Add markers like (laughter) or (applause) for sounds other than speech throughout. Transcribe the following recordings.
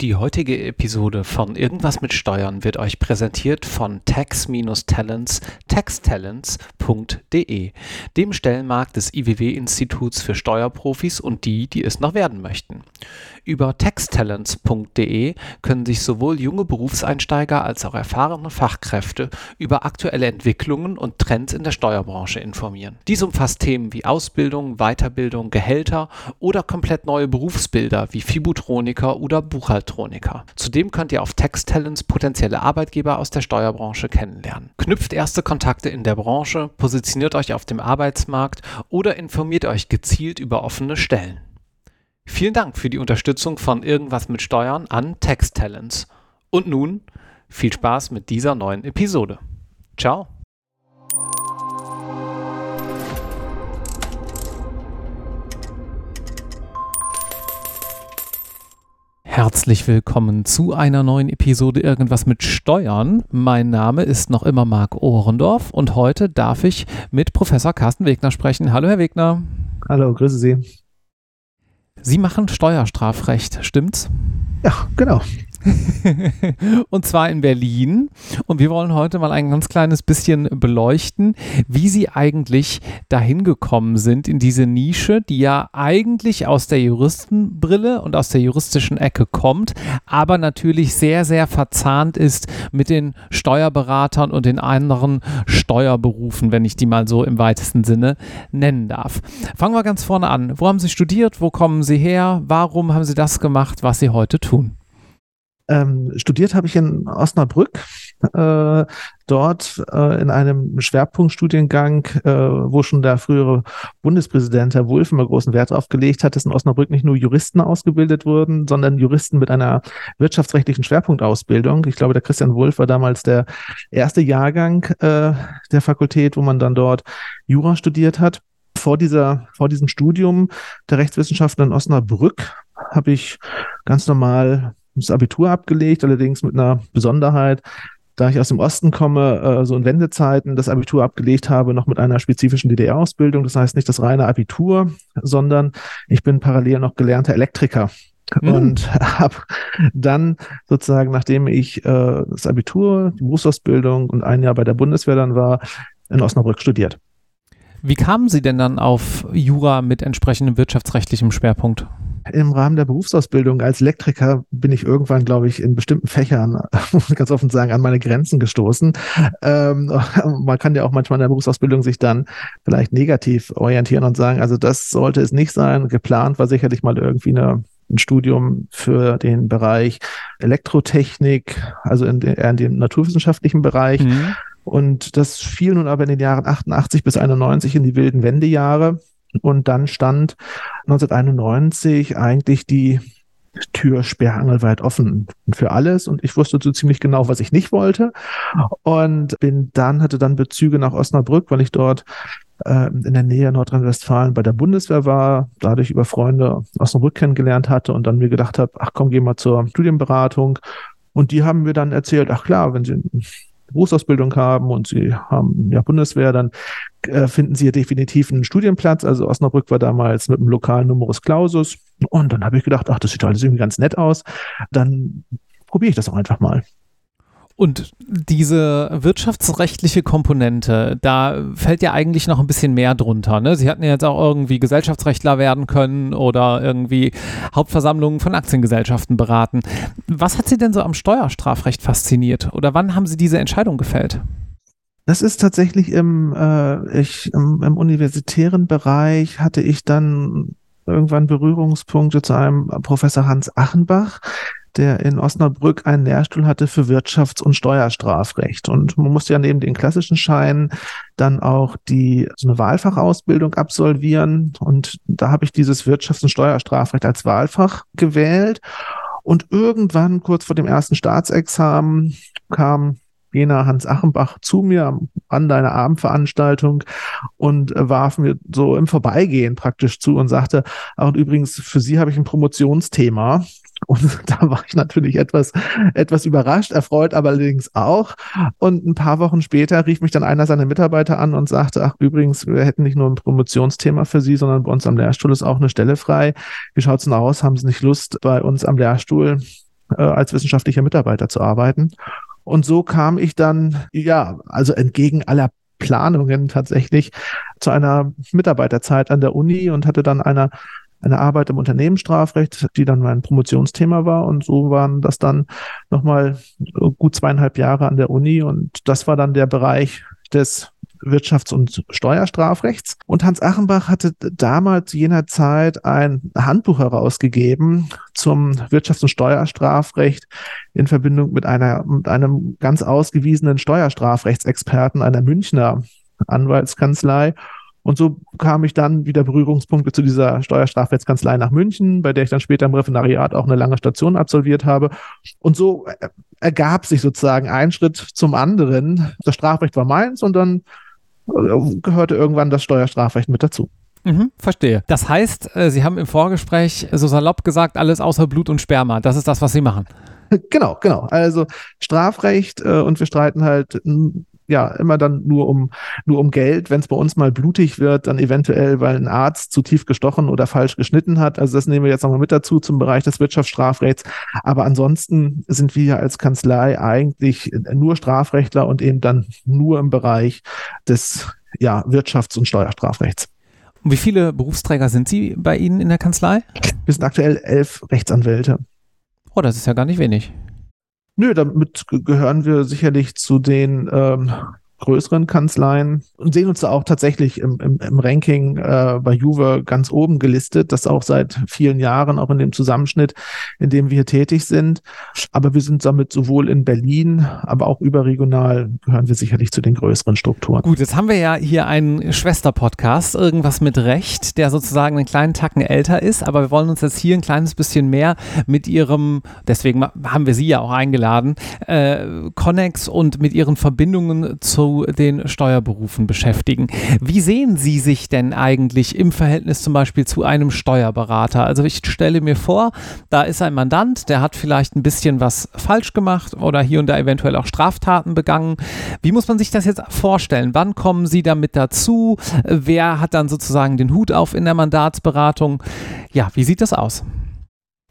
Die heutige Episode von Irgendwas mit Steuern wird euch präsentiert von Tax-Talents, taxtalents.de, dem Stellenmarkt des IWW-Instituts für Steuerprofis und die, die es noch werden möchten. Über taxtalents.de können sich sowohl junge Berufseinsteiger als auch erfahrene Fachkräfte über aktuelle Entwicklungen und Trends in der Steuerbranche informieren. Dies umfasst Themen wie Ausbildung, Weiterbildung, Gehälter oder komplett neue Berufsbilder wie Fibutroniker oder Buchhaltroniker. Zudem könnt ihr auf Taxtalents potenzielle Arbeitgeber aus der Steuerbranche kennenlernen. Knüpft erste Kontakte in der Branche, positioniert euch auf dem Arbeitsmarkt oder informiert euch gezielt über offene Stellen. Vielen Dank für die Unterstützung von Irgendwas mit Steuern an Tax Talents. Und nun viel Spaß mit dieser neuen Episode. Ciao. Herzlich willkommen zu einer neuen Episode Irgendwas mit Steuern. Mein Name ist noch immer Marc Ohrendorf und heute darf ich mit Professor Carsten Wegner sprechen. Hallo, Herr Wegner. Hallo, grüße Sie. Sie machen Steuerstrafrecht, stimmt's? Ja, genau. (laughs) und zwar in Berlin. Und wir wollen heute mal ein ganz kleines bisschen beleuchten, wie Sie eigentlich dahin gekommen sind in diese Nische, die ja eigentlich aus der Juristenbrille und aus der juristischen Ecke kommt, aber natürlich sehr, sehr verzahnt ist mit den Steuerberatern und den anderen Steuerberufen, wenn ich die mal so im weitesten Sinne nennen darf. Fangen wir ganz vorne an. Wo haben Sie studiert? Wo kommen Sie her? Warum haben Sie das gemacht, was Sie heute tun? Ähm, studiert habe ich in Osnabrück, äh, dort äh, in einem Schwerpunktstudiengang, äh, wo schon der frühere Bundespräsident Herr Wulff immer großen Wert darauf gelegt hat, dass in Osnabrück nicht nur Juristen ausgebildet wurden, sondern Juristen mit einer wirtschaftsrechtlichen Schwerpunktausbildung. Ich glaube, der Christian Wulff war damals der erste Jahrgang äh, der Fakultät, wo man dann dort Jura studiert hat. Vor dieser, vor diesem Studium der Rechtswissenschaften in Osnabrück habe ich ganz normal das Abitur abgelegt, allerdings mit einer Besonderheit, da ich aus dem Osten komme, äh, so in Wendezeiten das Abitur abgelegt habe, noch mit einer spezifischen DDR-Ausbildung. Das heißt nicht das reine Abitur, sondern ich bin parallel noch gelernter Elektriker. Mhm. Und (laughs) habe dann sozusagen, nachdem ich äh, das Abitur, die Berufsausbildung und ein Jahr bei der Bundeswehr dann war, in Osnabrück studiert. Wie kamen Sie denn dann auf Jura mit entsprechendem wirtschaftsrechtlichem Schwerpunkt? Im Rahmen der Berufsausbildung als Elektriker bin ich irgendwann, glaube ich, in bestimmten Fächern, (laughs) muss ich ganz offen sagen, an meine Grenzen gestoßen. Ähm, (laughs) man kann ja auch manchmal in der Berufsausbildung sich dann vielleicht negativ orientieren und sagen, also das sollte es nicht sein. Geplant war sicherlich mal irgendwie eine ein Studium für den Bereich Elektrotechnik, also in, in dem naturwissenschaftlichen Bereich. Mhm. Und das fiel nun aber in den Jahren 88 bis 91 in die wilden Wendejahre. Und dann stand 1991 eigentlich die Tür sperrangelweit offen für alles. Und ich wusste so ziemlich genau, was ich nicht wollte. Und bin dann hatte dann Bezüge nach Osnabrück, weil ich dort äh, in der Nähe Nordrhein-Westfalen bei der Bundeswehr war, dadurch über Freunde Osnabrück kennengelernt hatte und dann mir gedacht habe, ach komm, geh mal zur Studienberatung. Und die haben mir dann erzählt, ach klar, wenn Sie Berufsausbildung haben und sie haben ja Bundeswehr, dann äh, finden sie definitiv einen Studienplatz. Also Osnabrück war damals mit dem lokalen Numerus Clausus. Und dann habe ich gedacht, ach, das sieht alles irgendwie ganz nett aus. Dann probiere ich das auch einfach mal. Und diese wirtschaftsrechtliche Komponente, da fällt ja eigentlich noch ein bisschen mehr drunter. Ne? Sie hatten ja jetzt auch irgendwie Gesellschaftsrechtler werden können oder irgendwie Hauptversammlungen von Aktiengesellschaften beraten. Was hat Sie denn so am Steuerstrafrecht fasziniert? Oder wann haben Sie diese Entscheidung gefällt? Das ist tatsächlich im, äh, ich, im, im universitären Bereich hatte ich dann irgendwann Berührungspunkte zu einem Professor Hans Achenbach, der in Osnabrück einen Lehrstuhl hatte für Wirtschafts- und Steuerstrafrecht. Und man musste ja neben den klassischen Scheinen dann auch die so eine Wahlfachausbildung absolvieren. Und da habe ich dieses Wirtschafts- und Steuerstrafrecht als Wahlfach gewählt. Und irgendwann, kurz vor dem ersten Staatsexamen, kam jener Hans Achenbach zu mir an deiner Abendveranstaltung und warf mir so im Vorbeigehen praktisch zu und sagte, und übrigens, für Sie habe ich ein Promotionsthema. Und (laughs) da war ich natürlich etwas, etwas überrascht, erfreut aber allerdings auch. Und ein paar Wochen später rief mich dann einer seiner Mitarbeiter an und sagte, ach übrigens, wir hätten nicht nur ein Promotionsthema für Sie, sondern bei uns am Lehrstuhl ist auch eine Stelle frei. Wie schaut's denn aus? Haben Sie nicht Lust, bei uns am Lehrstuhl äh, als wissenschaftlicher Mitarbeiter zu arbeiten. Und so kam ich dann, ja, also entgegen aller Planungen tatsächlich zu einer Mitarbeiterzeit an der Uni und hatte dann eine, eine Arbeit im Unternehmensstrafrecht, die dann mein Promotionsthema war. Und so waren das dann nochmal gut zweieinhalb Jahre an der Uni. Und das war dann der Bereich des Wirtschafts- und Steuerstrafrechts. Und Hans Achenbach hatte damals jener Zeit ein Handbuch herausgegeben zum Wirtschafts- und Steuerstrafrecht in Verbindung mit einer, mit einem ganz ausgewiesenen Steuerstrafrechtsexperten einer Münchner Anwaltskanzlei. Und so kam ich dann wieder Berührungspunkte zu dieser Steuerstrafrechtskanzlei nach München, bei der ich dann später im Referendariat auch eine lange Station absolviert habe. Und so ergab sich sozusagen ein Schritt zum anderen. Das Strafrecht war meins und dann gehörte irgendwann das Steuerstrafrecht mit dazu. Mhm, verstehe. Das heißt, äh, Sie haben im Vorgespräch so salopp gesagt, alles außer Blut und Sperma. Das ist das, was Sie machen. (laughs) Genau, genau. Also Strafrecht äh, und wir streiten halt ja immer dann nur um nur um Geld. Wenn es bei uns mal blutig wird, dann eventuell, weil ein Arzt zu tief gestochen oder falsch geschnitten hat. Also das nehmen wir jetzt nochmal mit dazu zum Bereich des Wirtschaftsstrafrechts. Aber ansonsten sind wir als Kanzlei eigentlich nur Strafrechtler und eben dann nur im Bereich des ja, Wirtschafts- und Steuerstrafrechts. Und wie viele Berufsträger sind Sie bei Ihnen in der Kanzlei? Wir sind aktuell elf Rechtsanwälte. Oh, das ist ja gar nicht wenig. Nö, damit gehören wir sicherlich zu den ähm, größeren Kanzleien und sehen uns da auch tatsächlich im, im, im Ranking äh, bei Juve ganz oben gelistet, das auch seit vielen Jahren, auch in dem Zusammenschnitt, in dem wir tätig sind. Aber wir sind damit sowohl in Berlin, aber auch überregional gehören wir sicherlich zu den größeren Strukturen. Gut, jetzt haben wir ja hier einen Schwester-Podcast, irgendwas mit Recht, der sozusagen einen kleinen Tacken älter ist, aber wir wollen uns jetzt hier ein kleines bisschen mehr mit ihrem, deswegen haben wir sie ja auch eingeladen, äh, Connex und mit ihren Verbindungen den Steuerberufen beschäftigen. Wie sehen Sie sich denn eigentlich im Verhältnis zum Beispiel zu einem Steuerberater? Also ich stelle mir vor, da ist ein Mandant, der hat vielleicht ein bisschen was falsch gemacht oder hier und da eventuell auch Straftaten begangen. Wie muss man sich das jetzt vorstellen? Wann kommen Sie damit dazu? Wer hat dann sozusagen den Hut auf in der Mandatsberatung? Ja, wie sieht das aus?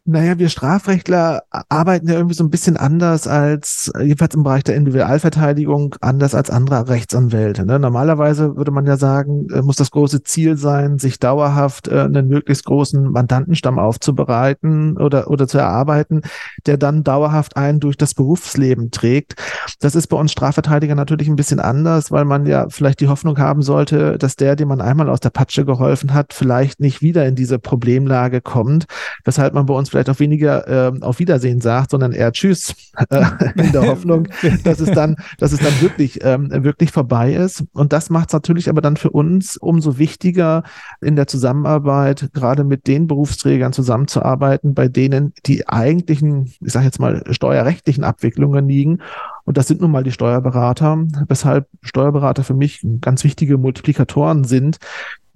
Naja, wir Strafrechtler arbeiten ja irgendwie so ein bisschen anders als, jedenfalls im Bereich der Individualverteidigung, anders als andere Rechtsanwälte. Ne? Normalerweise würde man ja sagen, äh, muss das große Ziel sein, sich dauerhaft äh, einen möglichst großen Mandantenstamm aufzubereiten oder, oder zu erarbeiten, der dann dauerhaft einen durch das Berufsleben trägt. Das ist bei uns Strafverteidiger natürlich ein bisschen anders, weil man ja vielleicht die Hoffnung haben sollte, dass der, dem man einmal aus der Patsche geholfen hat, vielleicht nicht wieder in diese Problemlage kommt, weshalb man bei uns vielleicht auch weniger äh, auf Wiedersehen sagt, sondern eher Tschüss (laughs) äh, in der Hoffnung, dass es dann, dass es dann wirklich, ähm, wirklich vorbei ist. Und das macht es natürlich aber dann für uns umso wichtiger in der Zusammenarbeit, gerade mit den Berufsträgern zusammenzuarbeiten, bei denen die eigentlichen, ich sage jetzt mal, steuerrechtlichen Abwicklungen liegen. Und das sind nun mal die Steuerberater, weshalb Steuerberater für mich ganz wichtige Multiplikatoren sind,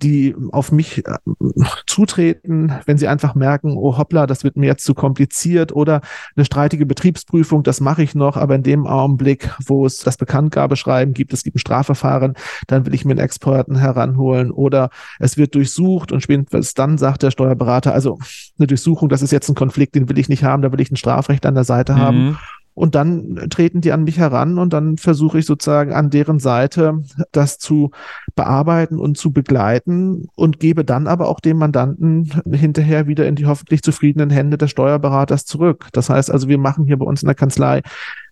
die auf mich äh, zutreten, wenn sie einfach merken, oh hoppla, das wird mir jetzt zu kompliziert oder eine streitige Betriebsprüfung, das mache ich noch, aber in dem Augenblick, wo es das Bekanntgabeschreiben gibt, es gibt ein Strafverfahren, dann will ich mir einen Experten heranholen oder es wird durchsucht und spätestens dann sagt der Steuerberater, also eine Durchsuchung, das ist jetzt ein Konflikt, den will ich nicht haben, da will ich ein Strafrecht an der Seite mhm. haben. Und dann treten die an mich heran und dann versuche ich sozusagen an deren Seite das zu bearbeiten und zu begleiten und gebe dann aber auch dem Mandanten hinterher wieder in die hoffentlich zufriedenen Hände des Steuerberaters zurück. Das heißt also, wir machen hier bei uns in der Kanzlei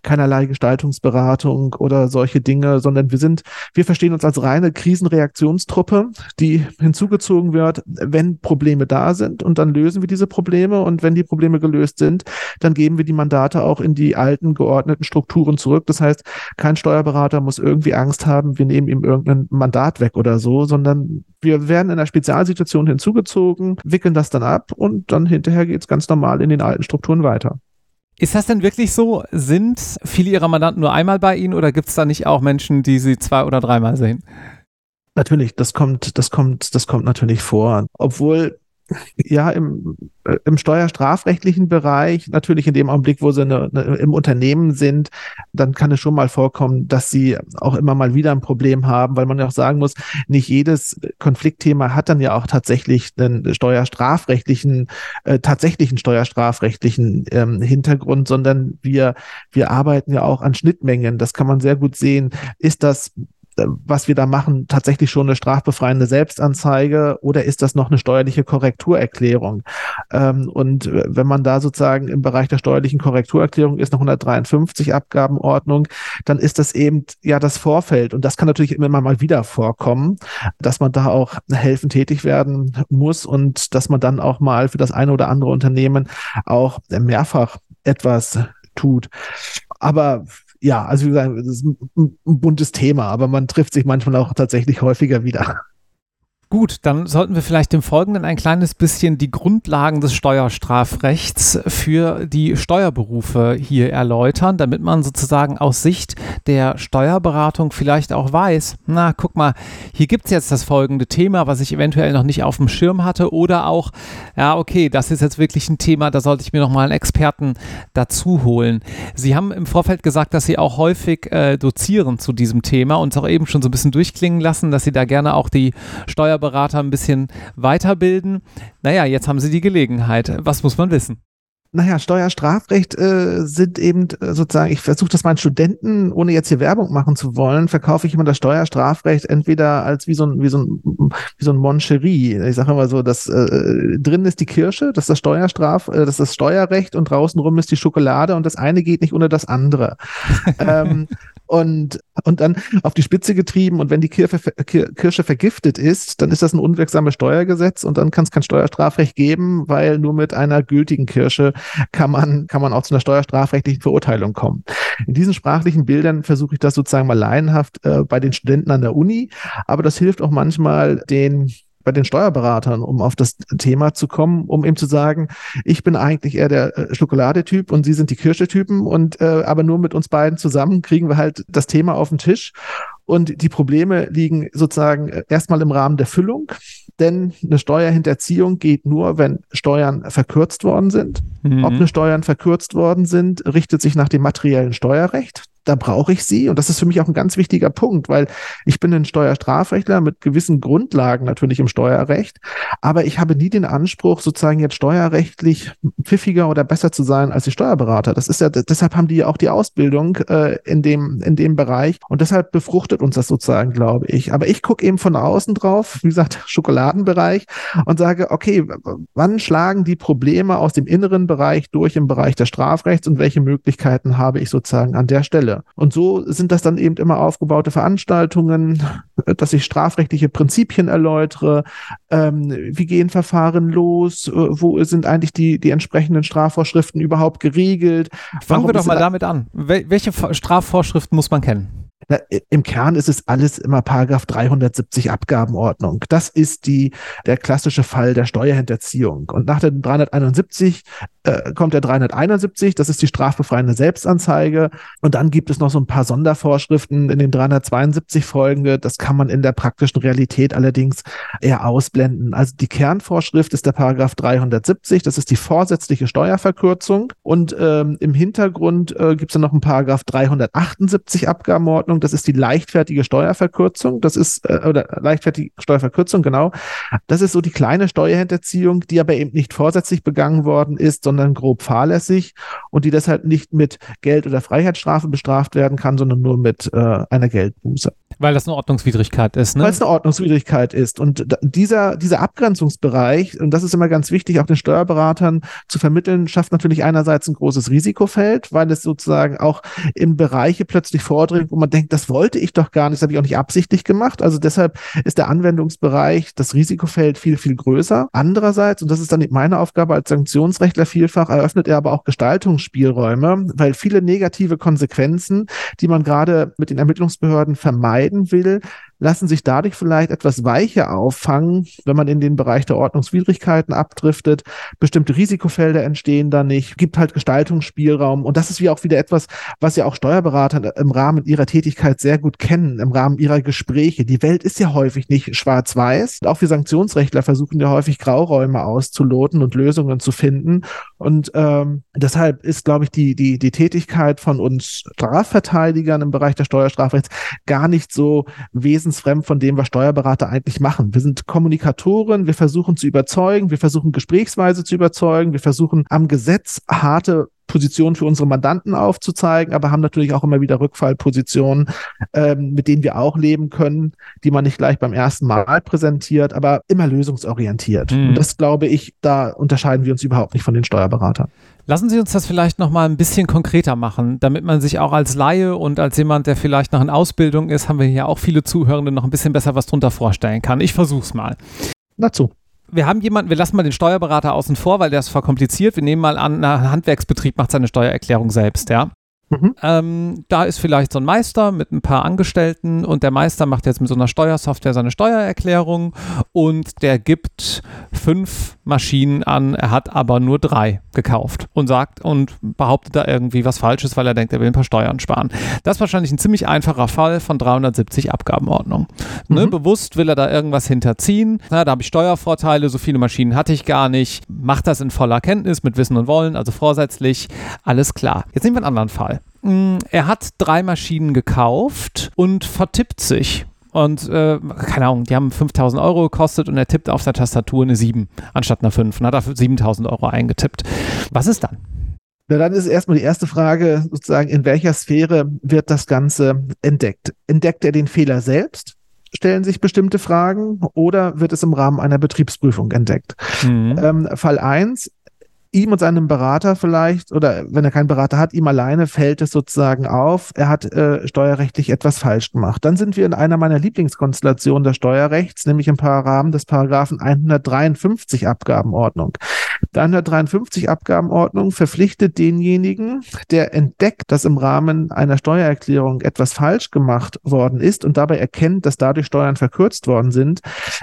keinerlei Gestaltungsberatung oder solche Dinge, sondern wir sind, wir verstehen uns als reine Krisenreaktionstruppe, die hinzugezogen wird, wenn Probleme da sind und dann lösen wir diese Probleme und wenn die Probleme gelöst sind, dann geben wir die Mandate auch in die alten geordneten Strukturen zurück. Das heißt, kein Steuerberater muss irgendwie Angst haben, wir nehmen ihm irgendein Mandat weg oder so, sondern wir werden in einer Spezialsituation hinzugezogen, wickeln das dann ab und dann hinterher geht es ganz normal in den alten Strukturen weiter. Ist das denn wirklich so? Sind viele Ihrer Mandanten nur einmal bei Ihnen oder gibt es da nicht auch Menschen, die Sie zwei oder dreimal sehen? Natürlich, das kommt, das kommt, das kommt natürlich vor. Obwohl ja, im, äh, im steuerstrafrechtlichen Bereich, natürlich in dem Augenblick, wo sie eine, eine, im Unternehmen sind, dann kann es schon mal vorkommen, dass sie auch immer mal wieder ein Problem haben, weil man ja auch sagen muss, nicht jedes Konfliktthema hat dann ja auch tatsächlich einen steuerstrafrechtlichen, äh, tatsächlichen steuerstrafrechtlichen ähm, Hintergrund, sondern wir, wir arbeiten ja auch an Schnittmengen. Das kann man sehr gut sehen. Ist das was wir da machen, tatsächlich schon eine strafbefreiende Selbstanzeige oder ist das noch eine steuerliche Korrekturerklärung? Ähm, und wenn man da sozusagen im Bereich der steuerlichen Korrekturerklärung ist, noch 153 Abgabenordnung, dann ist das eben ja das Vorfeld. Und das kann natürlich immer mal wieder vorkommen, dass man da auch helfend tätig werden muss und dass man dann auch mal für das eine oder andere Unternehmen auch mehrfach etwas tut. Aber ja, also wie gesagt, das ist ein, ein buntes Thema, aber man trifft sich manchmal auch tatsächlich häufiger wieder. Gut, dann sollten wir vielleicht im Folgenden ein kleines bisschen die Grundlagen des Steuerstrafrechts für die Steuerberufe hier erläutern, damit man sozusagen aus Sicht der Steuerberatung vielleicht auch weiß, na, guck mal, hier gibt es jetzt das folgende Thema, was ich eventuell noch nicht auf dem Schirm hatte oder auch, ja, okay, das ist jetzt wirklich ein Thema, da sollte ich mir nochmal einen Experten dazu holen. Sie haben im Vorfeld gesagt, dass Sie auch häufig äh, dozieren zu diesem Thema und es auch eben schon so ein bisschen durchklingen lassen, dass Sie da gerne auch die Steuer Steuerberater ein bisschen weiterbilden. Naja, jetzt haben sie die Gelegenheit. Was muss man wissen? Naja, Steuerstrafrecht äh, sind eben äh, sozusagen, ich versuche das meinen Studenten, ohne jetzt hier Werbung machen zu wollen, verkaufe ich immer das Steuerstrafrecht entweder als wie so ein, wie so ein, wie so ein Moncherie. Ich sage immer so, dass äh, drin ist die Kirsche, das ist das Steuerstraf, äh, das ist das Steuerrecht und draußen rum ist die Schokolade und das eine geht nicht ohne das andere. (laughs) ähm, und, und dann auf die Spitze getrieben. Und wenn die Kirsche, Kirsche vergiftet ist, dann ist das ein unwirksames Steuergesetz und dann kann es kein Steuerstrafrecht geben, weil nur mit einer gültigen Kirsche kann man, kann man auch zu einer steuerstrafrechtlichen Verurteilung kommen. In diesen sprachlichen Bildern versuche ich das sozusagen mal laienhaft äh, bei den Studenten an der Uni, aber das hilft auch manchmal den bei den Steuerberatern, um auf das Thema zu kommen, um eben zu sagen, ich bin eigentlich eher der äh, Schokoladetyp und Sie sind die Kirsche-Typen und äh, aber nur mit uns beiden zusammen kriegen wir halt das Thema auf den Tisch. Und die Probleme liegen sozusagen äh, erstmal im Rahmen der Füllung, denn eine Steuerhinterziehung geht nur, wenn Steuern verkürzt worden sind. Mhm. Ob eine Steuern verkürzt worden sind, richtet sich nach dem materiellen Steuerrecht da brauche ich sie. Und das ist für mich auch ein ganz wichtiger Punkt, weil ich bin ein Steuerstrafrechtler mit gewissen Grundlagen natürlich im Steuerrecht, aber ich habe nie den Anspruch, sozusagen jetzt steuerrechtlich pfiffiger oder besser zu sein als die Steuerberater. Das ist ja, deshalb haben die ja auch die Ausbildung äh, in, dem, in dem Bereich und deshalb befruchtet uns das sozusagen, glaube ich. Aber ich gucke eben von außen drauf, wie gesagt, (laughs) Schokoladenbereich und sage, okay, wann schlagen die Probleme aus dem inneren Bereich durch im Bereich des Strafrechts und welche Möglichkeiten habe ich sozusagen an der Stelle? Und so sind das dann eben immer aufgebaute Veranstaltungen, dass ich strafrechtliche Prinzipien erläutere, ähm, wie gehen Verfahren los, äh, wo sind eigentlich die, die entsprechenden Strafvorschriften überhaupt geregelt. Fangen wir doch mal damit an. Wel welche Strafvorschriften muss man kennen? Na, Im Kern ist es alles immer Paragraph 370 Abgabenordnung. Das ist die, der klassische Fall der Steuerhinterziehung. Und nach der 371 äh, kommt der 371, das ist die strafbefreiende Selbstanzeige. Und dann gibt es noch so ein paar Sondervorschriften in den 372 folgende. Das kann man in der praktischen Realität allerdings eher ausblenden. Also die Kernvorschrift ist der Paragraph 370, das ist die vorsätzliche Steuerverkürzung. Und ähm, im Hintergrund äh, gibt es dann noch einen Paragraph 378 Abgabenordnung. Das ist die leichtfertige Steuerverkürzung, das ist, äh, oder leichtfertige Steuerverkürzung, genau. Das ist so die kleine Steuerhinterziehung, die aber eben nicht vorsätzlich begangen worden ist, sondern grob fahrlässig und die deshalb nicht mit Geld- oder Freiheitsstrafe bestraft werden kann, sondern nur mit äh, einer Geldbuße. Weil das eine Ordnungswidrigkeit ist, ne? Weil es eine Ordnungswidrigkeit ist. Und dieser, dieser Abgrenzungsbereich, und das ist immer ganz wichtig, auch den Steuerberatern zu vermitteln, schafft natürlich einerseits ein großes Risikofeld, weil es sozusagen auch in Bereiche plötzlich vordringt, wo man denkt, das wollte ich doch gar nicht, das habe ich auch nicht absichtlich gemacht. Also deshalb ist der Anwendungsbereich, das Risikofeld viel, viel größer. Andererseits, und das ist dann meine Aufgabe als Sanktionsrechtler vielfach, eröffnet er aber auch Gestaltungsspielräume, weil viele negative Konsequenzen, die man gerade mit den Ermittlungsbehörden vermeidet, vermeiden will, lassen sich dadurch vielleicht etwas weicher auffangen, wenn man in den Bereich der Ordnungswidrigkeiten abdriftet. Bestimmte Risikofelder entstehen da nicht, gibt halt Gestaltungsspielraum. Und das ist wie auch wieder etwas, was ja auch Steuerberater im Rahmen ihrer Tätigkeit sehr gut kennen, im Rahmen ihrer Gespräche. Die Welt ist ja häufig nicht schwarz-weiß. Auch wir Sanktionsrechtler versuchen ja häufig Grauräume auszuloten und Lösungen zu finden. Und ähm, deshalb ist, glaube ich, die, die, die Tätigkeit von uns Strafverteidigern im Bereich der Steuerstrafrechts gar nicht so wesensfremd von dem, was Steuerberater eigentlich machen. Wir sind Kommunikatoren, wir versuchen zu überzeugen, wir versuchen gesprächsweise zu überzeugen, wir versuchen am Gesetz harte Positionen für unsere Mandanten aufzuzeigen, aber haben natürlich auch immer wieder Rückfallpositionen, ähm, mit denen wir auch leben können, die man nicht gleich beim ersten Mal präsentiert, aber immer lösungsorientiert. Mhm. Und das glaube ich, da unterscheiden wir uns überhaupt nicht von den Steuerberatern. Lassen Sie uns das vielleicht noch mal ein bisschen konkreter machen, damit man sich auch als Laie und als jemand, der vielleicht noch in Ausbildung ist, haben wir hier auch viele Zuhörende noch ein bisschen besser was drunter vorstellen kann. Ich versuche es mal. Dazu wir haben jemanden, wir lassen mal den Steuerberater außen vor, weil der ist verkompliziert. Wir nehmen mal an, ein Handwerksbetrieb macht seine Steuererklärung selbst, ja. Mhm. Ähm, da ist vielleicht so ein Meister mit ein paar Angestellten und der Meister macht jetzt mit so einer Steuersoftware seine Steuererklärung und der gibt fünf Maschinen an, er hat aber nur drei gekauft und sagt und behauptet da irgendwie was Falsches, weil er denkt, er will ein paar Steuern sparen. Das ist wahrscheinlich ein ziemlich einfacher Fall von 370 Abgabenordnung. Ne, mhm. Ne, bewusst will er da irgendwas hinterziehen. Na, da habe ich Steuervorteile, so viele Maschinen hatte ich gar nicht. Macht das in voller Kenntnis mit Wissen und Wollen, also vorsätzlich. Alles klar. Jetzt nehmen wir einen anderen Fall. Mm, er hat drei Maschinen gekauft und vertippt sich. Und äh, keine Ahnung, die haben 5000 Euro gekostet und er tippt auf der Tastatur eine 7 anstatt einer 5 und hat dafür 7000 Euro eingetippt. Was ist dann? Na, dann ist erstmal die erste Frage sozusagen, in welcher Sphäre wird das Ganze entdeckt? Entdeckt er den Fehler selbst? Stellen sich bestimmte Fragen oder wird es im Rahmen einer Betriebsprüfung entdeckt? Mhm. Ähm, Fall 1, ihm und seinem Berater vielleicht, oder wenn er keinen Berater hat, ihm alleine fällt es sozusagen auf, er hat äh, steuerrechtlich etwas falsch gemacht. Dann sind wir in einer meiner Lieblingskonstellationen des Steuerrechts, nämlich im Rahmen des Paragraphen 153 Abgabenordnung. Die 153 Abgabenordnung verpflichtet denjenigen, der entdeckt, dass im Rahmen einer Steuererklärung etwas falsch gemacht worden ist und dabei erkennt, dass dadurch Steuern verkürzt worden sind,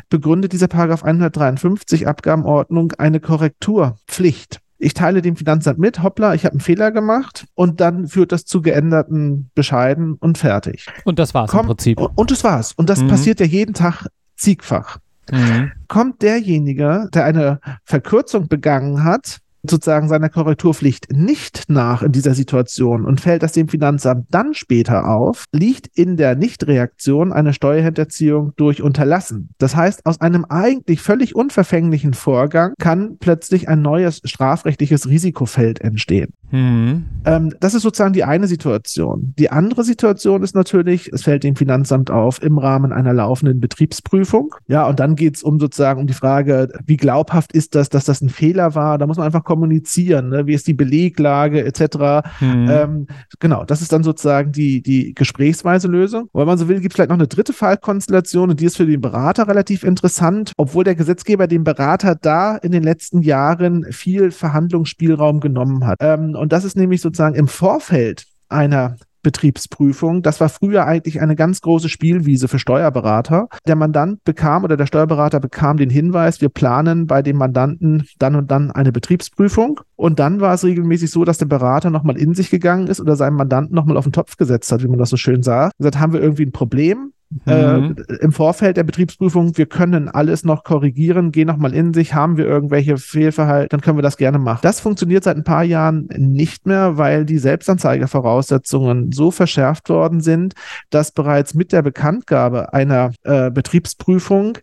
begründet dieser Paragraph 153 Abgabenordnung eine Korrekturpflicht. Ich teile dem Finanzamt mit, hoppla, ich habe einen Fehler gemacht und dann führt das zu geänderten Bescheiden und fertig. Und das war's Komm, im Prinzip. Und das war's. Und das mhm. passiert ja jeden Tag zigfach. Mhm. Kommt derjenige, der eine Verkürzung begangen hat, sozusagen seiner Korrekturpflicht nicht nach in dieser Situation und fällt das dem Finanzamt dann später auf, liegt in der Nichtreaktion eine Steuerhinterziehung durch Unterlassen. Das heißt, aus einem eigentlich völlig unverfänglichen Vorgang kann plötzlich ein neues strafrechtliches Risikofeld entstehen. Mhm. Ähm, das ist sozusagen die eine Situation. Die andere Situation ist natürlich, es fällt dem Finanzamt auf im Rahmen einer laufenden Betriebsprüfung. Ja, und dann geht es um sozusagen um die Frage, wie glaubhaft ist das, dass das ein Fehler war? Da muss man einfach kommunizieren. Ne? Wie ist die Beleglage etc. Mhm. Ähm, genau, das ist dann sozusagen die, die gesprächsweise Lösung. Und wenn man so will, gibt es vielleicht noch eine dritte Fallkonstellation und die ist für den Berater relativ interessant, obwohl der Gesetzgeber dem Berater da in den letzten Jahren viel Verhandlungsspielraum genommen hat. Ähm, und das ist nämlich sozusagen im Vorfeld einer Betriebsprüfung. Das war früher eigentlich eine ganz große Spielwiese für Steuerberater. Der Mandant bekam oder der Steuerberater bekam den Hinweis, wir planen bei dem Mandanten dann und dann eine Betriebsprüfung. Und dann war es regelmäßig so, dass der Berater nochmal in sich gegangen ist oder seinem Mandanten nochmal auf den Topf gesetzt hat, wie man das so schön sagt. Gesagt, haben wir irgendwie ein Problem? Mhm. Äh, im Vorfeld der Betriebsprüfung, wir können alles noch korrigieren, gehen nochmal in sich, haben wir irgendwelche Fehlverhalten, dann können wir das gerne machen. Das funktioniert seit ein paar Jahren nicht mehr, weil die Selbstanzeigevoraussetzungen so verschärft worden sind, dass bereits mit der Bekanntgabe einer äh, Betriebsprüfung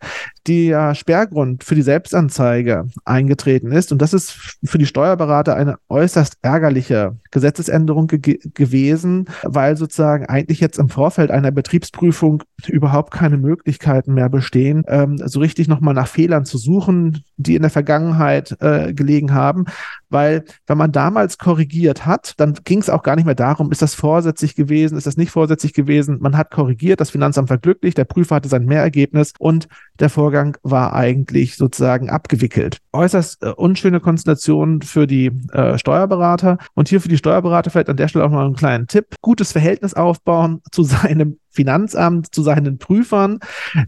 der Sperrgrund für die Selbstanzeige eingetreten ist. Und das ist für die Steuerberater eine äußerst ärgerliche Gesetzesänderung ge gewesen, weil sozusagen eigentlich jetzt im Vorfeld einer Betriebsprüfung überhaupt keine Möglichkeiten mehr bestehen, ähm, so richtig nochmal nach Fehlern zu suchen, die in der Vergangenheit äh, gelegen haben, weil wenn man damals korrigiert hat, dann ging es auch gar nicht mehr darum, ist das vorsätzlich gewesen, ist das nicht vorsätzlich gewesen. Man hat korrigiert, das Finanzamt war glücklich, der Prüfer hatte sein Mehrergebnis und der Vorgang war eigentlich sozusagen abgewickelt. Äußerst äh, unschöne Konstellation für die äh, Steuerberater und hier für die Steuerberater vielleicht an der Stelle auch mal einen kleinen Tipp. Gutes Verhältnis aufbauen zu (laughs) seinem Finanzamt, zu seinen Prüfern,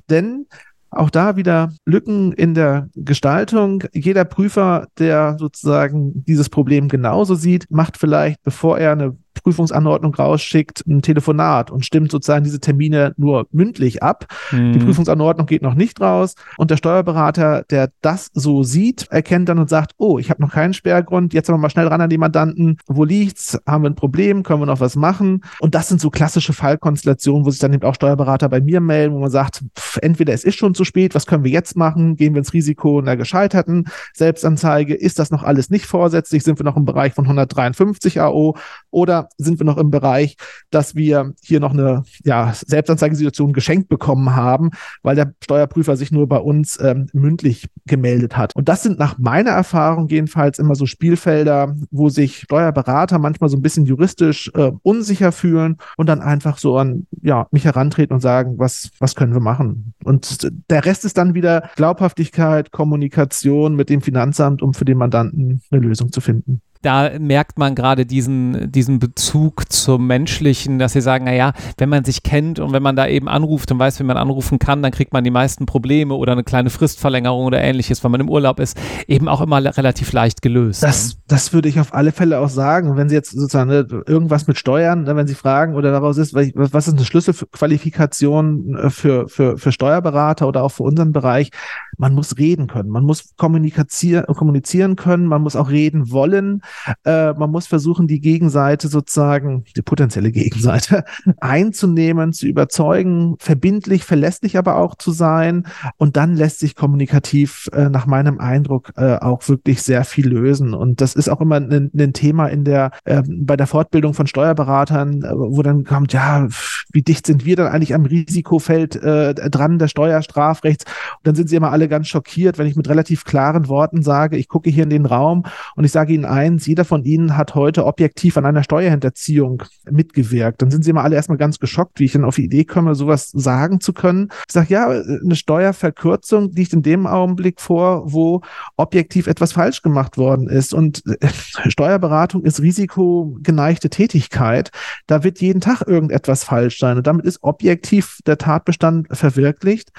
denn auch da wieder Lücken in der Gestaltung. Jeder Prüfer, der sozusagen dieses Problem genauso sieht, macht vielleicht, bevor er eine Prüfungsanordnung rausschickt, ein Telefonat und stimmt sozusagen diese Termine nur mündlich ab. Mhm. Die Prüfungsanordnung geht noch nicht raus und der Steuerberater, der das so sieht, erkennt dann und sagt, oh, ich habe noch keinen Sperrgrund, jetzt haben wir mal schnell ran an die Mandanten, wo liegt's, haben wir ein Problem, können wir noch was machen? Und das sind so klassische Fallkonstellationen, wo sich dann eben auch Steuerberater bei mir melden, wo man sagt, pff, entweder es ist schon zu spät, was können wir jetzt machen? Gehen wir ins Risiko einer gescheiterten Selbstanzeige? Ist das noch alles nicht vorsätzlich? Sind wir noch im Bereich von 153 AO? Oder sind wir noch im Bereich, dass wir hier noch eine ja, Selbstanzeigesituation geschenkt bekommen haben, weil der Steuerprüfer sich nur bei uns ähm, mündlich gemeldet hat. Und das sind nach meiner Erfahrung jedenfalls immer so Spielfelder, wo sich Steuerberater manchmal so ein bisschen juristisch äh, unsicher fühlen und dann einfach so an ja, mich herantreten und sagen, was, was können wir machen? Und der Rest ist dann wieder Glaubhaftigkeit, Kommunikation mit dem Finanzamt, um für den Mandanten eine Lösung zu finden da merkt man gerade diesen, diesen Bezug zum Menschlichen, dass sie sagen, naja, wenn man sich kennt und wenn man da eben anruft und weiß, wie man anrufen kann, dann kriegt man die meisten Probleme oder eine kleine Fristverlängerung oder ähnliches, wenn man im Urlaub ist, eben auch immer relativ leicht gelöst. Das, das würde ich auf alle Fälle auch sagen. Wenn Sie jetzt sozusagen ne, irgendwas mit Steuern, ne, wenn Sie fragen oder daraus ist, was ist eine Schlüsselqualifikation äh, für, für, für Steuerberater oder auch für unseren Bereich, man muss reden können, man muss kommunizieren können, man muss auch reden wollen. Äh, man muss versuchen, die Gegenseite sozusagen, die potenzielle Gegenseite, (laughs) einzunehmen, zu überzeugen, verbindlich, verlässlich aber auch zu sein. Und dann lässt sich kommunikativ äh, nach meinem Eindruck äh, auch wirklich sehr viel lösen. Und das ist auch immer ein, ein Thema in der, ähm, bei der Fortbildung von Steuerberatern, äh, wo dann kommt, ja, wie dicht sind wir dann eigentlich am Risikofeld äh, dran der Steuerstrafrechts? Und dann sind sie immer alle ganz schockiert, wenn ich mit relativ klaren Worten sage, ich gucke hier in den Raum und ich sage ihnen eins, jeder von Ihnen hat heute objektiv an einer Steuerhinterziehung mitgewirkt. Dann sind Sie immer alle erstmal ganz geschockt, wie ich dann auf die Idee komme, sowas sagen zu können. Ich sage, ja, eine Steuerverkürzung liegt in dem Augenblick vor, wo objektiv etwas falsch gemacht worden ist. Und äh, Steuerberatung ist risikogeneigte Tätigkeit. Da wird jeden Tag irgendetwas falsch sein. Und damit ist objektiv der Tatbestand verwirklicht.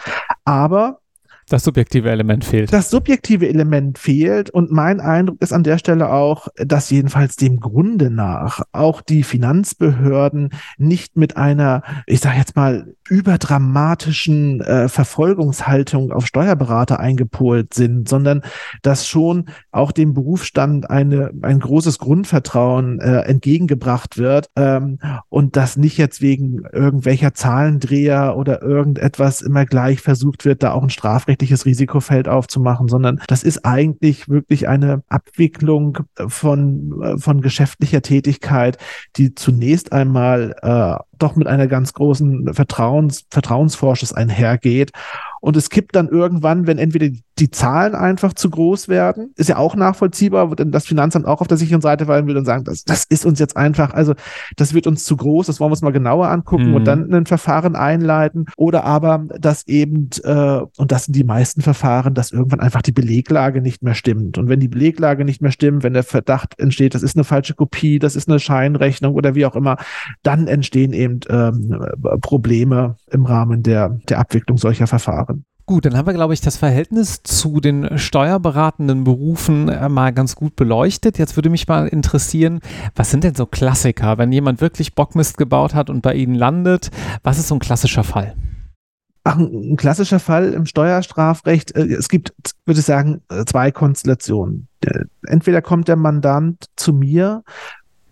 Aber das subjektive Element fehlt. Das subjektive Element fehlt und mein Eindruck ist an der Stelle auch, dass jedenfalls dem Grunde nach auch die Finanzbehörden nicht mit einer, ich sage jetzt mal, überdramatischen äh, Verfolgungshaltung auf Steuerberater eingepolt sind, sondern dass schon auch dem Berufsstand eine, ein großes Grundvertrauen äh, entgegengebracht wird ähm, und dass nicht jetzt wegen irgendwelcher Zahlendreher oder irgendetwas immer gleich versucht wird, da auch ein Strafrecht strafrechtliches Risikofeld aufzumachen, sondern das ist eigentlich wirklich eine Abwicklung von, äh, von geschäftlicher Tätigkeit, die zunächst einmal äh, doch mit einer ganz großen Vertrauens, Vertrauensvorschuss einhergeht. Und es kippt dann irgendwann, wenn entweder die Zahlen einfach zu groß werden, ist ja auch nachvollziehbar, denn das Finanzamt auch auf der sicheren Seite fallen will und sagen, das, das ist uns jetzt einfach, also das wird uns zu groß, das wollen wir uns mal genauer angucken mhm. und dann ein Verfahren einleiten. Oder aber, dass eben, äh, und das sind die meisten Verfahren, dass irgendwann einfach die Beleglage nicht mehr stimmt. Und wenn die Beleglage nicht mehr stimmt, wenn der Verdacht entsteht, das ist eine falsche Kopie, das ist eine Scheinrechnung oder wie auch immer, dann entstehen eben eben ähm, Probleme im Rahmen der, der Abwicklung solcher Verfahren. Gut, dann haben wir, glaube ich, das Verhältnis zu den steuerberatenden Berufen äh, mal ganz gut beleuchtet. Jetzt würde mich mal interessieren, was sind denn so Klassiker, wenn jemand wirklich Bockmist gebaut hat und bei Ihnen landet? Was ist so ein klassischer Fall? Ach, ein klassischer Fall im Steuerstrafrecht. Äh, es gibt, würde ich sagen, äh, zwei Konstellationen. Entweder kommt der Mandant zu mir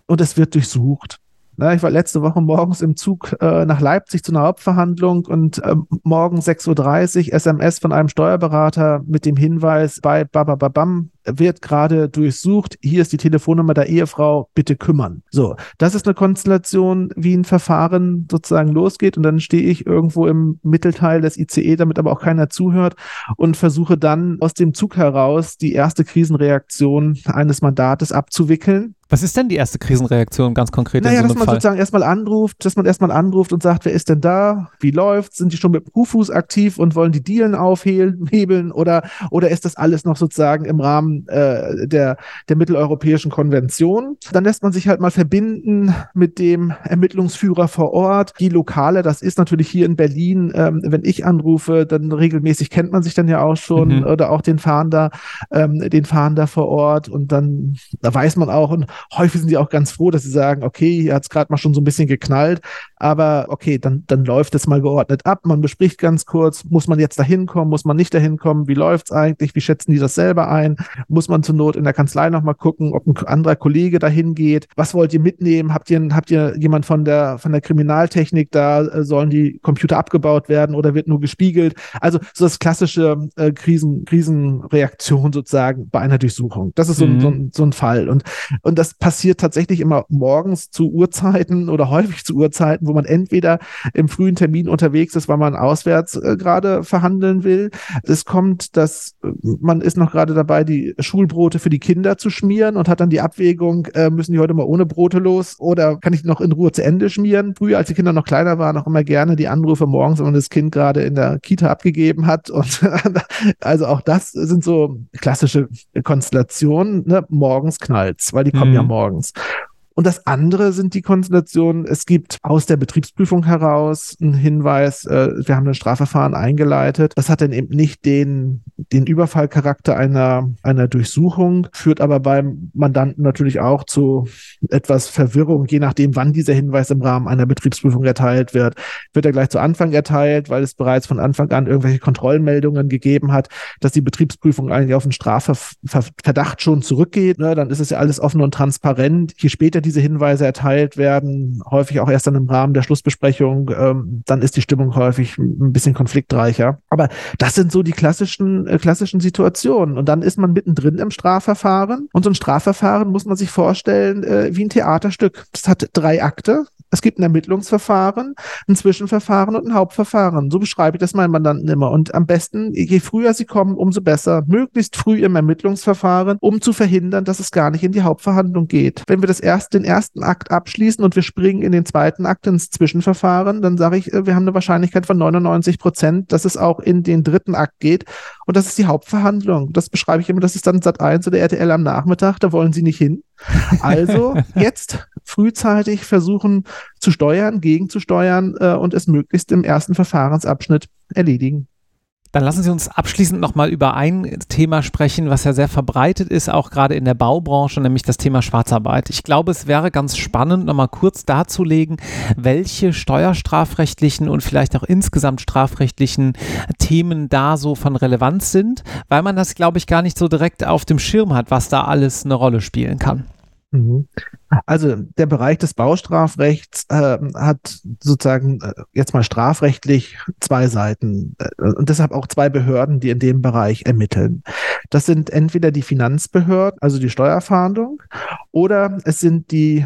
und es wird durchsucht Na, ich war letzte Woche morgens im Zug äh, nach Leipzig zu einer Hauptverhandlung und äh, morgen 6.30 Uhr SMS von einem Steuerberater mit dem Hinweis bei Babababam wird gerade durchsucht. Hier ist die Telefonnummer der Ehefrau, bitte kümmern. So, das ist eine Konstellation, wie ein Verfahren sozusagen losgeht und dann stehe ich irgendwo im Mittelteil des ICE, damit aber auch keiner zuhört und versuche dann aus dem Zug heraus die erste Krisenreaktion eines Mandates abzuwickeln was ist denn die erste Krisenreaktion ganz konkret? Naja, in so dass man Fall? sozusagen erstmal anruft, dass man erstmal anruft und sagt, wer ist denn da? Wie läuft's? Sind die schon mit dem Kuhfuß aktiv und wollen die Dealen aufhebeln (laughs) oder, oder ist das alles noch sozusagen im Rahmen äh, der, der mitteleuropäischen Konvention? Dann lässt man sich halt mal verbinden mit dem Ermittlungsführer vor Ort. Die Lokale, das ist natürlich hier in Berlin, ähm, wenn ich anrufe, dann regelmäßig kennt man sich dann ja auch schon mhm. oder auch den Fahnder, ähm, den Fahnder vor Ort und dann da weiß man auch und häufig sind die auch ganz froh, dass sie sagen, okay, hier hat es gerade mal schon so ein bisschen geknallt, aber okay, dann, dann läuft es mal geordnet ab. Man bespricht ganz kurz, muss man jetzt dahin kommen, muss man nicht dahin kommen, wie läuft es eigentlich, wie schätzen die das selber ein? Muss man zur Not in der Kanzlei nochmal gucken, ob ein anderer Kollege dahin geht? Was wollt ihr mitnehmen? Habt ihr, habt ihr jemand von der, von der Kriminaltechnik da? Äh, sollen die Computer abgebaut werden oder wird nur gespiegelt? Also so das klassische äh, Krisen, Krisenreaktion sozusagen bei einer Durchsuchung. Das ist so, mhm. so, so ein Fall. Und, und das das passiert tatsächlich immer morgens zu Uhrzeiten oder (laughs) häufig zu Uhrzeiten, wo man entweder im frühen Termin unterwegs ist, weil man auswärts äh, gerade verhandeln will. Es kommt, dass äh, man ist noch gerade dabei, die Schulbrote für die Kinder zu schmieren und hat dann die Abwägung, äh, müssen die heute mal ohne Brote los oder kann ich noch in Ruhe zu Ende schmieren? Früher, als die Kinder noch kleiner waren, auch immer gerne die Anrufe morgens, wenn man das Kind gerade in der Kita abgegeben hat. Und (laughs) also auch das sind so klassische Konstellationen. Ne? Morgens knallt's, weil die kommen ja mhm. morgens. Und das andere sind die Konstellationen, es gibt aus der Betriebsprüfung heraus einen Hinweis, äh, wir haben ein Strafverfahren eingeleitet. Das hat dann eben nicht den, den Überfallcharakter einer, einer Durchsuchung, führt aber beim Mandanten natürlich auch zu etwas Verwirrung, je nachdem, wann dieser Hinweis im Rahmen einer Betriebsprüfung erteilt wird. Wird er gleich zu Anfang erteilt, weil es bereits von Anfang an irgendwelche Kontrollmeldungen gegeben hat, dass die Betriebsprüfung eigentlich auf den Strafverdacht schon zurückgeht. Ne? Dann ist es ja alles offen und transparent. Je später diese Hinweise erteilt werden, häufig auch erst dann im Rahmen der Schlussbesprechung, ähm, dann ist die Stimmung häufig ein bisschen konfliktreicher. Aber das sind so die klassischen, äh, klassischen Situationen. Und dann ist man mittendrin im Strafverfahren. Und so ein Strafverfahren muss man sich vorstellen äh, wie ein Theaterstück. Das hat drei Akte. Es gibt ein Ermittlungsverfahren, ein Zwischenverfahren und ein Hauptverfahren. So beschreibe ich das meinen Mandanten immer. Und am besten, je früher sie kommen, umso besser. Möglichst früh im Ermittlungsverfahren, um zu verhindern, dass es gar nicht in die Hauptverhandlung geht. Wenn wir das erst den ersten Akt abschließen und wir springen in den zweiten Akt ins Zwischenverfahren, dann sage ich, äh, wir haben eine Wahrscheinlichkeit von 99 Prozent, dass es auch in den dritten Akt geht. Und das ist die Hauptverhandlung. Das beschreibe ich immer, das ist dann Sat 1 oder RTL am Nachmittag, da wollen sie nicht hin. Also (laughs) jetzt frühzeitig versuchen zu steuern, gegenzusteuern äh, und es möglichst im ersten Verfahrensabschnitt erledigen. Dann lassen Sie uns abschließend nochmal über ein Thema sprechen, was ja sehr verbreitet ist, auch gerade in der Baubranche, nämlich das Thema Schwarzarbeit. Ich glaube, es wäre ganz spannend, nochmal kurz darzulegen, welche steuerstrafrechtlichen und vielleicht auch insgesamt strafrechtlichen Themen da so von Relevanz sind, weil man das, glaube ich, gar nicht so direkt auf dem Schirm hat, was da alles eine Rolle spielen kann. Mhm. Also der Bereich des Baustrafrechts äh, hat sozusagen äh, jetzt mal strafrechtlich zwei Seiten äh, und deshalb auch zwei Behörden, die in dem Bereich ermitteln. Das sind entweder die Finanzbehörden, also die Steuerfahndung, oder es sind die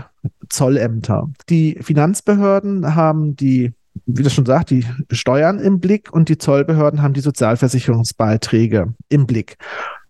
Zollämter. Die Finanzbehörden haben die wie das schon sagt, die Steuern im Blick und die Zollbehörden haben die Sozialversicherungsbeiträge im Blick.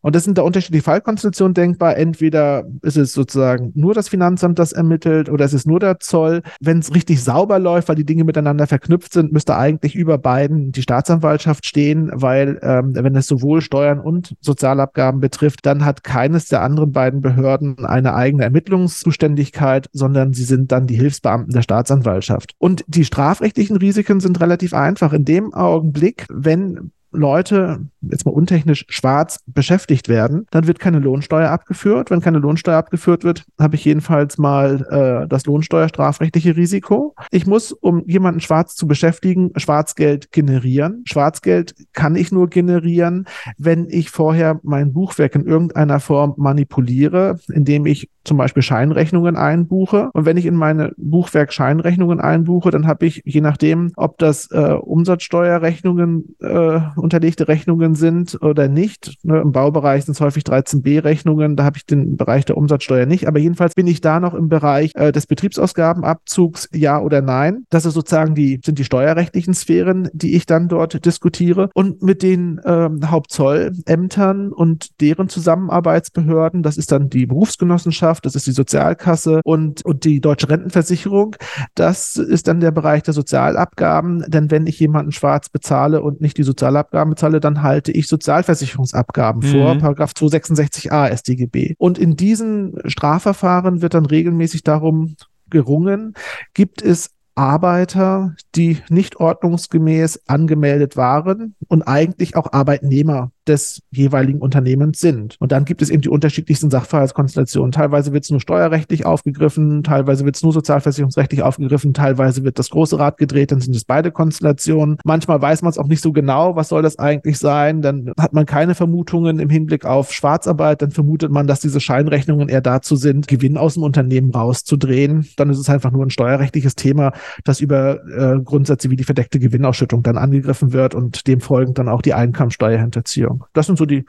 Und das sind da unterschiedliche Fallkonstellationen denkbar. Entweder ist es sozusagen nur das Finanzamt, das ermittelt, oder es ist nur der Zoll. Wenn es richtig sauber läuft, weil die Dinge miteinander verknüpft sind, müsste eigentlich über beiden die Staatsanwaltschaft stehen, weil ähm, wenn es sowohl Steuern und Sozialabgaben betrifft, dann hat keines der anderen beiden Behörden eine eigene Ermittlungszuständigkeit, sondern sie sind dann die Hilfsbeamten der Staatsanwaltschaft. Und die strafrechtlichen Risiken sind relativ einfach. In dem Augenblick, wenn Leute, jetzt mal untechnisch, schwarz beschäftigt werden, dann wird keine Lohnsteuer abgeführt. Wenn keine Lohnsteuer abgeführt wird, habe ich jedenfalls mal äh, das Lohnsteuerstrafrechtliche Risiko. Ich muss, um jemanden schwarz zu beschäftigen, Schwarzgeld generieren. Schwarzgeld kann ich nur generieren, wenn ich vorher mein Buchwerk in irgendeiner Form manipuliere, indem ich zum Beispiel Scheinrechnungen einbuche. Und wenn ich in meine Buchwerk Scheinrechnungen einbuche, dann habe ich, je nachdem, ob das äh, Umsatzsteuerrechnungen, äh, unterlegte Rechnungen sind oder nicht, ne, im Baubereich sind es häufig 13b-Rechnungen, da habe ich den Bereich der Umsatzsteuer nicht, aber jedenfalls bin ich da noch im Bereich äh, des Betriebsausgabenabzugs, ja oder nein. Das ist sozusagen die, sind die steuerrechtlichen Sphären, die ich dann dort diskutiere. Und mit den ähm, Hauptzollämtern und deren Zusammenarbeitsbehörden, das ist dann die Berufsgenossenschaft, das ist die Sozialkasse und, und die Deutsche Rentenversicherung, das ist dann der Bereich der Sozialabgaben. Denn wenn ich jemanden schwarz bezahle und nicht die Sozialabgaben bezahle, dann halte ich Sozialversicherungsabgaben mhm. vor, Paragraph 266a StGB. Und in diesen Strafverfahren wird dann regelmäßig darum gerungen, gibt es Arbeiter, die nicht ordnungsgemäß angemeldet waren und eigentlich auch Arbeitnehmer des jeweiligen Unternehmens sind. Und dann gibt es eben die unterschiedlichsten Sachverhaltskonstellationen. Teilweise wird es nur steuerrechtlich aufgegriffen, teilweise wird es nur sozialversicherungsrechtlich aufgegriffen, teilweise wird das große Rad gedreht, dann sind es beide Konstellationen. Manchmal weiß man es auch nicht so genau, was soll das eigentlich sein. Dann hat man keine Vermutungen im Hinblick auf Schwarzarbeit, dann vermutet man, dass diese Scheinrechnungen eher dazu sind, Gewinn aus dem Unternehmen rauszudrehen. Dann ist es einfach nur ein steuerrechtliches Thema, das über äh, Grundsätze wie die verdeckte Gewinnausschüttung dann angegriffen wird und dem folgend dann auch die Einkommensteuerhinterziehung. Das sind so die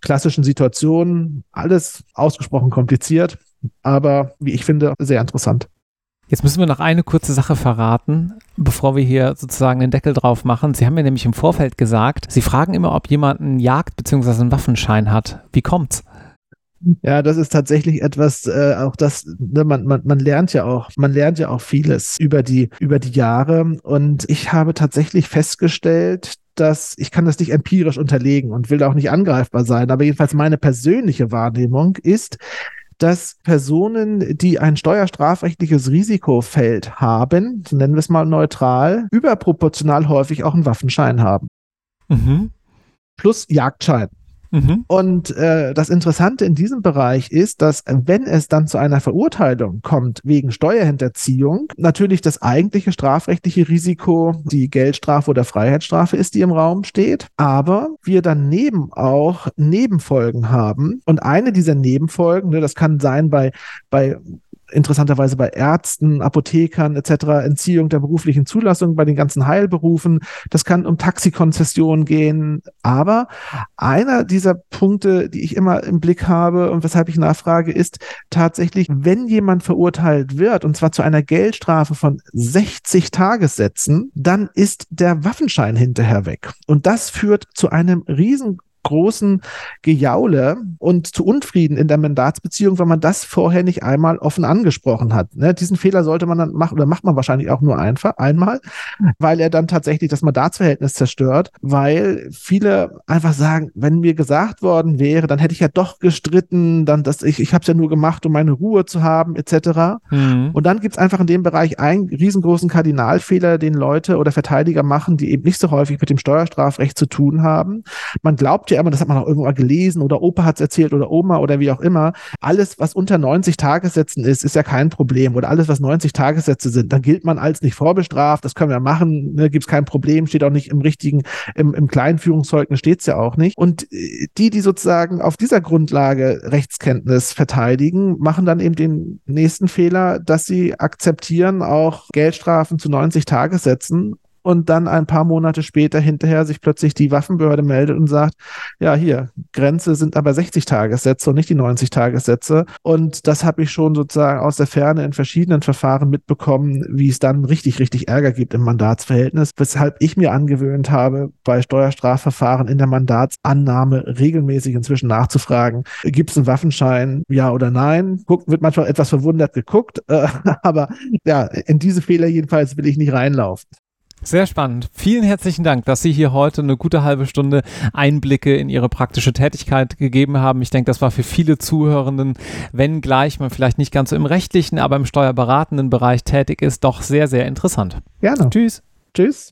klassischen Situationen. Alles ausgesprochen kompliziert, aber wie ich finde, sehr interessant. Jetzt müssen wir noch eine kurze Sache verraten, bevor wir hier sozusagen den Deckel drauf machen. Sie haben mir nämlich im Vorfeld gesagt, Sie fragen immer, ob jemand einen Jagd- bzw. einen Waffenschein hat. Wie kommt's? Ja, das ist tatsächlich etwas, äh, auch das, ne, man, man, man lernt ja auch, man lernt ja auch vieles über die, über die Jahre. Und ich habe tatsächlich festgestellt, dass ich kann das nicht empirisch unterlegen und will auch nicht angreifbar sein, aber jedenfalls meine persönliche Wahrnehmung ist, dass Personen, die ein steuerstrafrechtliches Risikofeld haben, so nennen wir es mal neutral, überproportional häufig auch einen Waffenschein haben. Mhm. Plus Jagdschein. Mhm. Und äh, das Interessante in diesem Bereich ist, dass wenn es dann zu einer Verurteilung kommt wegen Steuerhinterziehung, natürlich das eigentliche strafrechtliche Risiko die Geldstrafe oder Freiheitsstrafe ist, die im Raum steht, aber wir daneben auch Nebenfolgen haben. Und eine dieser Nebenfolgen, ne, das kann sein bei, bei interessanterweise bei Ärzten, Apothekern etc., Entziehung der beruflichen Zulassung bei den ganzen Heilberufen. Das kann um Taxikonzessionen gehen. Aber einer dieser Punkte, die ich immer im Blick habe und weshalb ich nachfrage, ist tatsächlich, wenn jemand verurteilt wird, und zwar zu einer Geldstrafe von 60 Tagessätzen, dann ist der Waffenschein hinterher weg. Und das führt zu einem riesen großen Gejaule und zu Unfrieden in der Mandatsbeziehung, weil man das vorher nicht einmal offen angesprochen hat. Ne? Diesen Fehler sollte man dann machen oder macht man wahrscheinlich auch nur einfach einmal, weil er dann tatsächlich das Mandatsverhältnis zerstört, weil viele einfach sagen, wenn mir gesagt worden wäre, dann hätte ich ja doch gestritten, dann das ich ich habe es ja nur gemacht, um meine Ruhe zu haben etc. Mhm. Und dann gibt es einfach in dem Bereich einen riesengroßen Kardinalfehler, den Leute oder Verteidiger machen, die eben nicht so häufig mit dem Steuerstrafrecht zu tun haben. Man glaubt ja immer, das hat man auch irgendwo mal gelesen oder Opa hat es erzählt oder Oma oder wie auch immer. Alles, was unter 90 Tagessätzen ist, ist ja kein Problem. Oder alles, was 90 Tagessätze sind, dann gilt man als nicht vorbestraft. Das können wir machen, ne, gibt es kein Problem, steht auch nicht im richtigen, im, im Kleinführungszeugnis steht es ja auch nicht. Und äh, die, die sozusagen auf dieser Grundlage Rechtskenntnis verteidigen, machen dann eben den nächsten Fehler, dass sie akzeptieren auch Geldstrafen zu 90 Tagessätzen und dann ein paar Monate später hinterher sich plötzlich die Waffenbehörde meldet und sagt, ja, hier, Grenze sind aber 60 Tagessätze und nicht die 90 Tagessätze. Und das habe ich schon sozusagen aus der Ferne in verschiedenen Verfahren mitbekommen, wie es dann richtig, richtig Ärger gibt im Mandatsverhältnis, weshalb ich mir angewöhnt habe, bei Steuerstrafverfahren in der Mandatsannahme regelmäßig inzwischen nachzufragen, gibt es einen Waffenschein, ja oder nein? Guckt, wird manchmal etwas verwundert geguckt, (laughs) äh, aber ja, in diese Fehler jedenfalls will ich nicht reinlaufen. Sehr spannend. Vielen herzlichen Dank, dass Sie hier heute eine gute halbe Stunde Einblicke in Ihre praktische Tätigkeit gegeben haben. Ich denke, das war für viele Zuhörenden, wenn gleich man vielleicht nicht ganz so im rechtlichen, aber im steuerberatenden Bereich tätig ist, doch sehr, sehr interessant. Gerne. Tschüss. Tschüss.